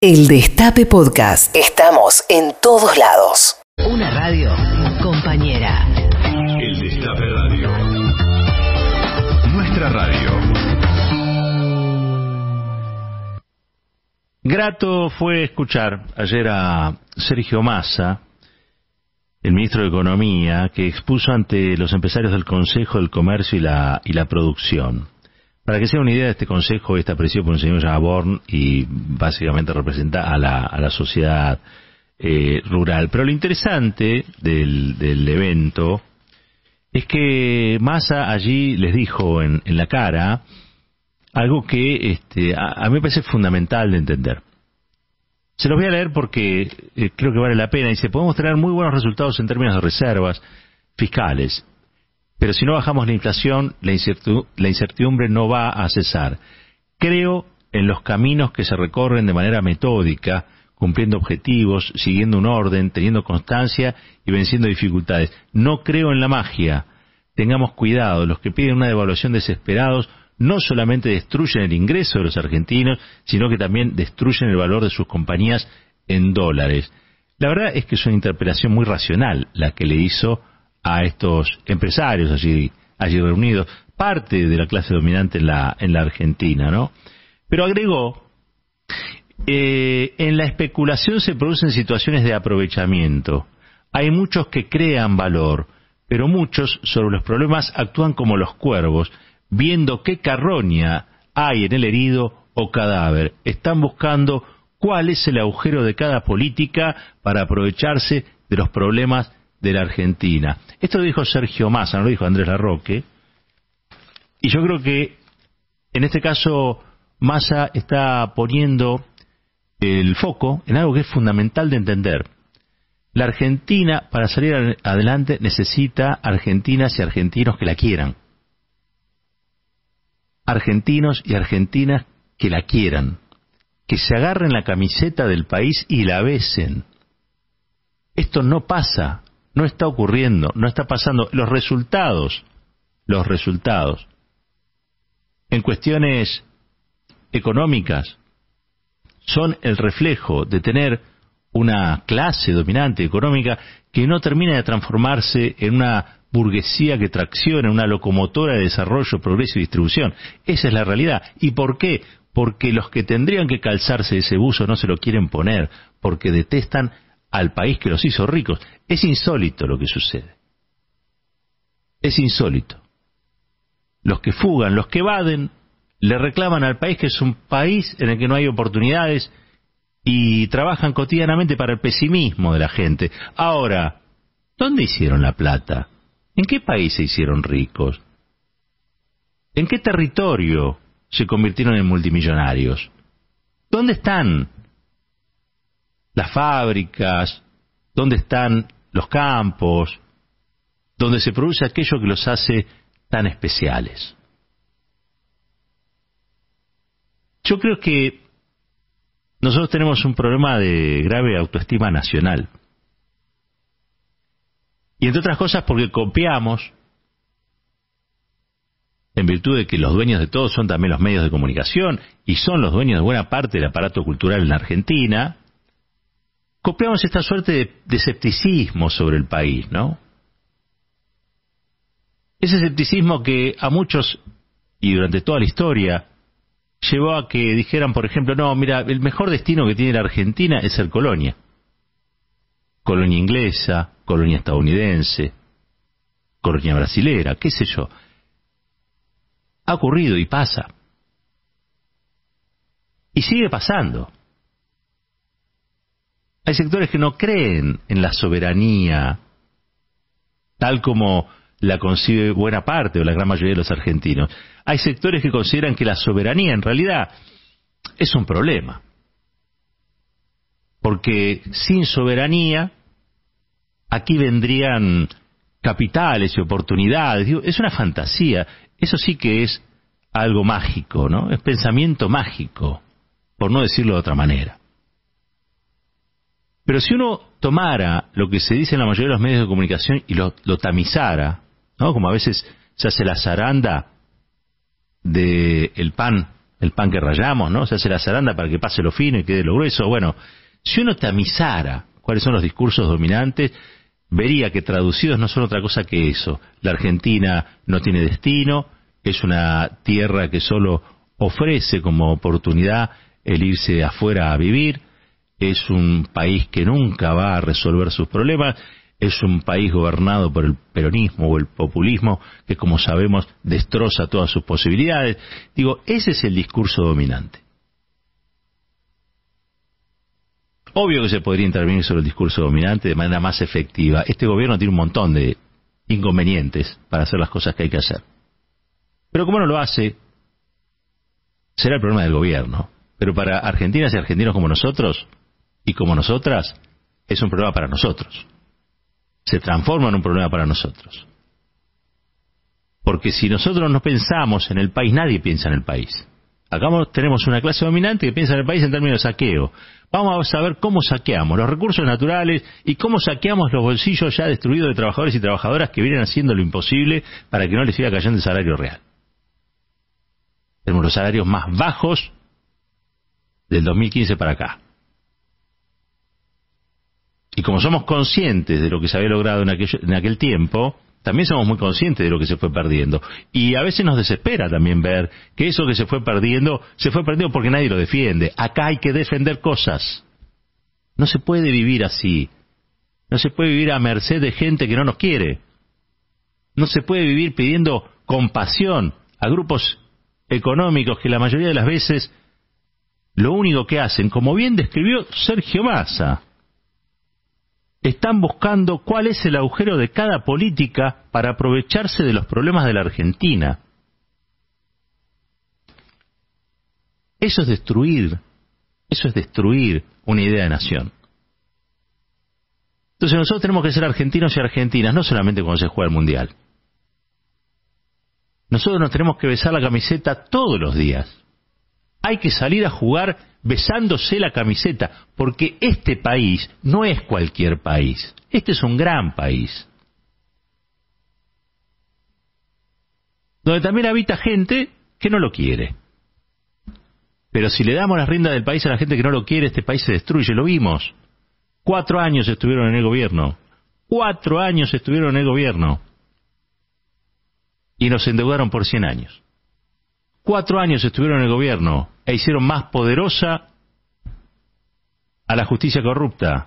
El Destape Podcast. Estamos en todos lados. Una radio compañera. El Destape Radio. Nuestra radio. Grato fue escuchar ayer a Sergio Massa, el ministro de Economía, que expuso ante los empresarios del Consejo del Comercio y la, y la Producción para que sea una idea, este consejo está presidido por un señor llamado y básicamente representa a la, a la sociedad eh, rural. Pero lo interesante del, del evento es que Massa allí les dijo en, en la cara algo que este, a, a, mí me parece fundamental de entender. Se los voy a leer porque eh, creo que vale la pena. Dice, podemos tener muy buenos resultados en términos de reservas fiscales pero si no bajamos la inflación, la incertidumbre no va a cesar. Creo en los caminos que se recorren de manera metódica, cumpliendo objetivos, siguiendo un orden, teniendo constancia y venciendo dificultades. No creo en la magia. Tengamos cuidado, los que piden una devaluación desesperados no solamente destruyen el ingreso de los argentinos, sino que también destruyen el valor de sus compañías en dólares. La verdad es que es una interpelación muy racional la que le hizo a estos empresarios allí, allí reunidos, parte de la clase dominante en la, en la Argentina, ¿no? Pero agregó, eh, en la especulación se producen situaciones de aprovechamiento. Hay muchos que crean valor, pero muchos sobre los problemas actúan como los cuervos, viendo qué carroña hay en el herido o cadáver. Están buscando cuál es el agujero de cada política para aprovecharse de los problemas de la Argentina. Esto lo dijo Sergio Massa, no lo dijo Andrés Larroque. Y yo creo que en este caso Massa está poniendo el foco en algo que es fundamental de entender. La Argentina, para salir adelante, necesita argentinas y argentinos que la quieran. Argentinos y argentinas que la quieran. Que se agarren la camiseta del país y la besen. Esto no pasa no está ocurriendo, no está pasando. Los resultados, los resultados, en cuestiones económicas, son el reflejo de tener una clase dominante económica que no termina de transformarse en una burguesía que tracciona, una locomotora de desarrollo, progreso y distribución. Esa es la realidad. ¿Y por qué? Porque los que tendrían que calzarse ese buzo no se lo quieren poner, porque detestan al país que los hizo ricos. Es insólito lo que sucede. Es insólito. Los que fugan, los que evaden, le reclaman al país que es un país en el que no hay oportunidades y trabajan cotidianamente para el pesimismo de la gente. Ahora, ¿dónde hicieron la plata? ¿En qué país se hicieron ricos? ¿En qué territorio se convirtieron en multimillonarios? ¿Dónde están las fábricas, dónde están los campos, donde se produce aquello que los hace tan especiales. Yo creo que nosotros tenemos un problema de grave autoestima nacional. Y entre otras cosas porque copiamos, en virtud de que los dueños de todo son también los medios de comunicación y son los dueños de buena parte del aparato cultural en la Argentina, copiamos esta suerte de, escepticismo sobre el país, ¿no? Ese escepticismo que a muchos, y durante toda la historia, llevó a que dijeran, por ejemplo, no, mira, el mejor destino que tiene la Argentina es ser colonia. Colonia inglesa, colonia estadounidense, colonia brasilera, qué sé yo. Ha ocurrido y pasa. Y sigue pasando. Hay sectores que no creen en la soberanía, tal como la concibe buena parte o la gran mayoría de los argentinos. Hay sectores que consideran que la soberanía en realidad es un problema. Porque sin soberanía, aquí vendrían capitales y oportunidades. es una fantasía. Eso sí que es algo mágico, ¿no? Es pensamiento mágico, por no decirlo de otra manera. Pero si uno tomara lo que se dice en la mayoría de los medios de comunicación y lo, tamizara, ¿no? como a veces se hace la zaranda del pan el pan que rayamos, ¿no? Se hace la zaranda para que pase lo fino y quede lo grueso. Bueno, si uno tamizara cuáles son los discursos dominantes, vería que traducidos no son otra cosa que eso. La Argentina no tiene destino, es una tierra que solo ofrece como oportunidad el irse afuera a vivir, es un país que nunca va a resolver sus problemas, es un país gobernado por el peronismo o el populismo que, como sabemos, destroza todas sus posibilidades. Digo, ese es el discurso dominante. Obvio que se podría intervenir sobre el discurso dominante de manera más efectiva. Este gobierno tiene un montón de inconvenientes para hacer las cosas que hay que hacer. Pero como no lo hace, será el problema del gobierno. Pero para argentinas y argentinos como nosotros y como nosotras, es un problema para nosotros se transforma en un problema para nosotros. Porque si nosotros no pensamos en el país, nadie piensa en el país. Acá tenemos una clase dominante que piensa en el país en términos de saqueo. Vamos a saber cómo saqueamos los recursos naturales y cómo saqueamos los bolsillos ya destruidos de trabajadores y trabajadoras que vienen haciendo lo imposible para que no les siga cayendo el salario real. Tenemos los salarios más bajos del 2015 para acá. Y como somos conscientes de lo que se había logrado en aquel, en aquel tiempo, también somos muy conscientes de lo que se fue perdiendo. Y a veces nos desespera también ver que eso que se fue perdiendo, se fue perdiendo porque nadie lo defiende. Acá hay que defender cosas. No se puede vivir así. No se puede vivir a merced de gente que no nos quiere. No se puede vivir pidiendo compasión a grupos económicos que la mayoría de las veces lo único que hacen, como bien describió Sergio Massa, están buscando cuál es el agujero de cada política para aprovecharse de los problemas de la Argentina. Eso es destruir, eso es destruir una idea de nación. Entonces nosotros tenemos que ser argentinos y argentinas, no solamente cuando se juega el Mundial. Nosotros nos tenemos que besar la camiseta todos los días. Hay que salir a jugar besándose la camiseta, porque este país no es cualquier país, este es un gran país. Donde también habita gente que no lo quiere. Pero si le damos la rienda del país a la gente que no lo quiere, este país se destruye, lo vimos. Cuatro años estuvieron en el gobierno. Cuatro años estuvieron en el gobierno. Y nos endeudaron por cien años. Cuatro años estuvieron en el gobierno e hicieron más poderosa a la justicia corrupta.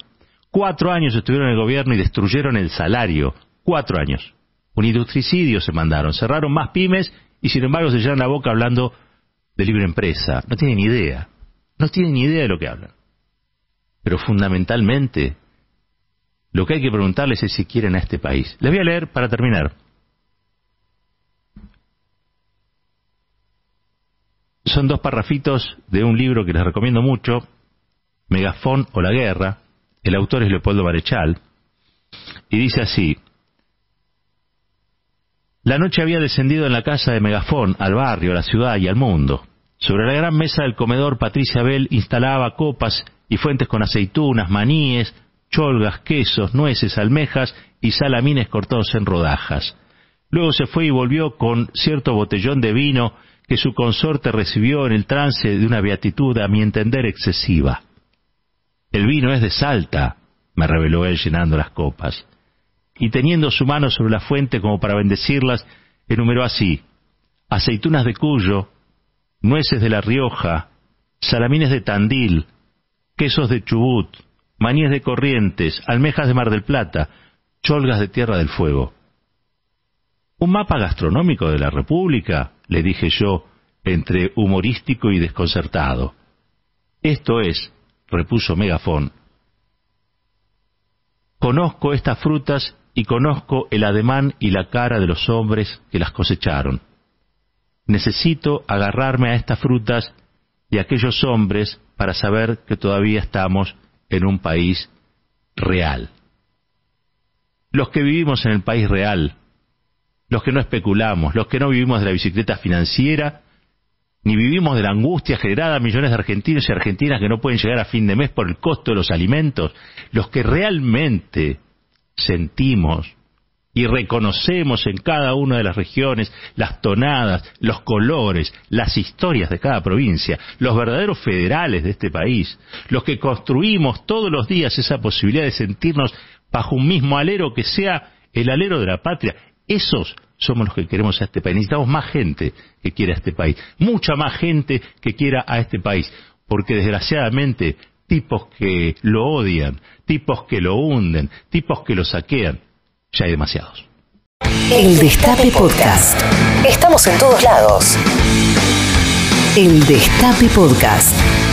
Cuatro años estuvieron en el gobierno y destruyeron el salario. Cuatro años. Un industricidio se mandaron. Cerraron más pymes y sin embargo se llenan la boca hablando de libre empresa. No tienen idea. No tienen ni idea de lo que hablan. Pero fundamentalmente, lo que hay que preguntarles es si quieren a este país. Les voy a leer para terminar son dos parrafitos de un libro que les recomiendo mucho, Megafón o la Guerra. El autor es Leopoldo Marechal. Y dice así, la noche había descendido en la casa de Megafón, al barrio, a la ciudad y al mundo. Sobre la gran mesa del comedor, Patricia Bell instalaba copas y fuentes con aceitunas, maníes, cholgas, quesos, nueces, almejas y salamines cortados en rodajas. Luego se fue y volvió con cierto botellón de vino que su consorte recibió en el trance de una beatitud a mi entender excesiva. El vino es de Salta, me reveló él llenando las copas, y teniendo su mano sobre la fuente como para bendecirlas, enumeró así, aceitunas de Cuyo, nueces de La Rioja, salamines de Tandil, quesos de Chubut, maníes de Corrientes, almejas de Mar del Plata, cholgas de Tierra del Fuego. ¿Un mapa gastronómico de la República? Le dije yo, entre humorístico y desconcertado. Esto es, repuso Megafón, conozco estas frutas y conozco el ademán y la cara de los hombres que las cosecharon. Necesito agarrarme a estas frutas y a aquellos hombres para saber que todavía estamos en un país real. Los que vivimos en el país real los que no especulamos, los que no vivimos de la bicicleta financiera, ni vivimos de la angustia generada a millones de argentinos y argentinas que no pueden llegar a fin de mes por el costo de los alimentos, los que realmente sentimos y reconocemos en cada una de las regiones las tonadas, los colores, las historias de cada provincia, los verdaderos federales de este país, los que construimos todos los días esa posibilidad de sentirnos bajo un mismo alero que sea el alero de la patria, esos somos los que queremos a este país. Necesitamos más gente que quiera a este país, mucha más gente que quiera a este país, porque desgraciadamente tipos que lo odian, tipos que lo hunden, tipos que lo saquean, ya hay demasiados. El Destape Podcast. Estamos en todos lados. El Destape Podcast.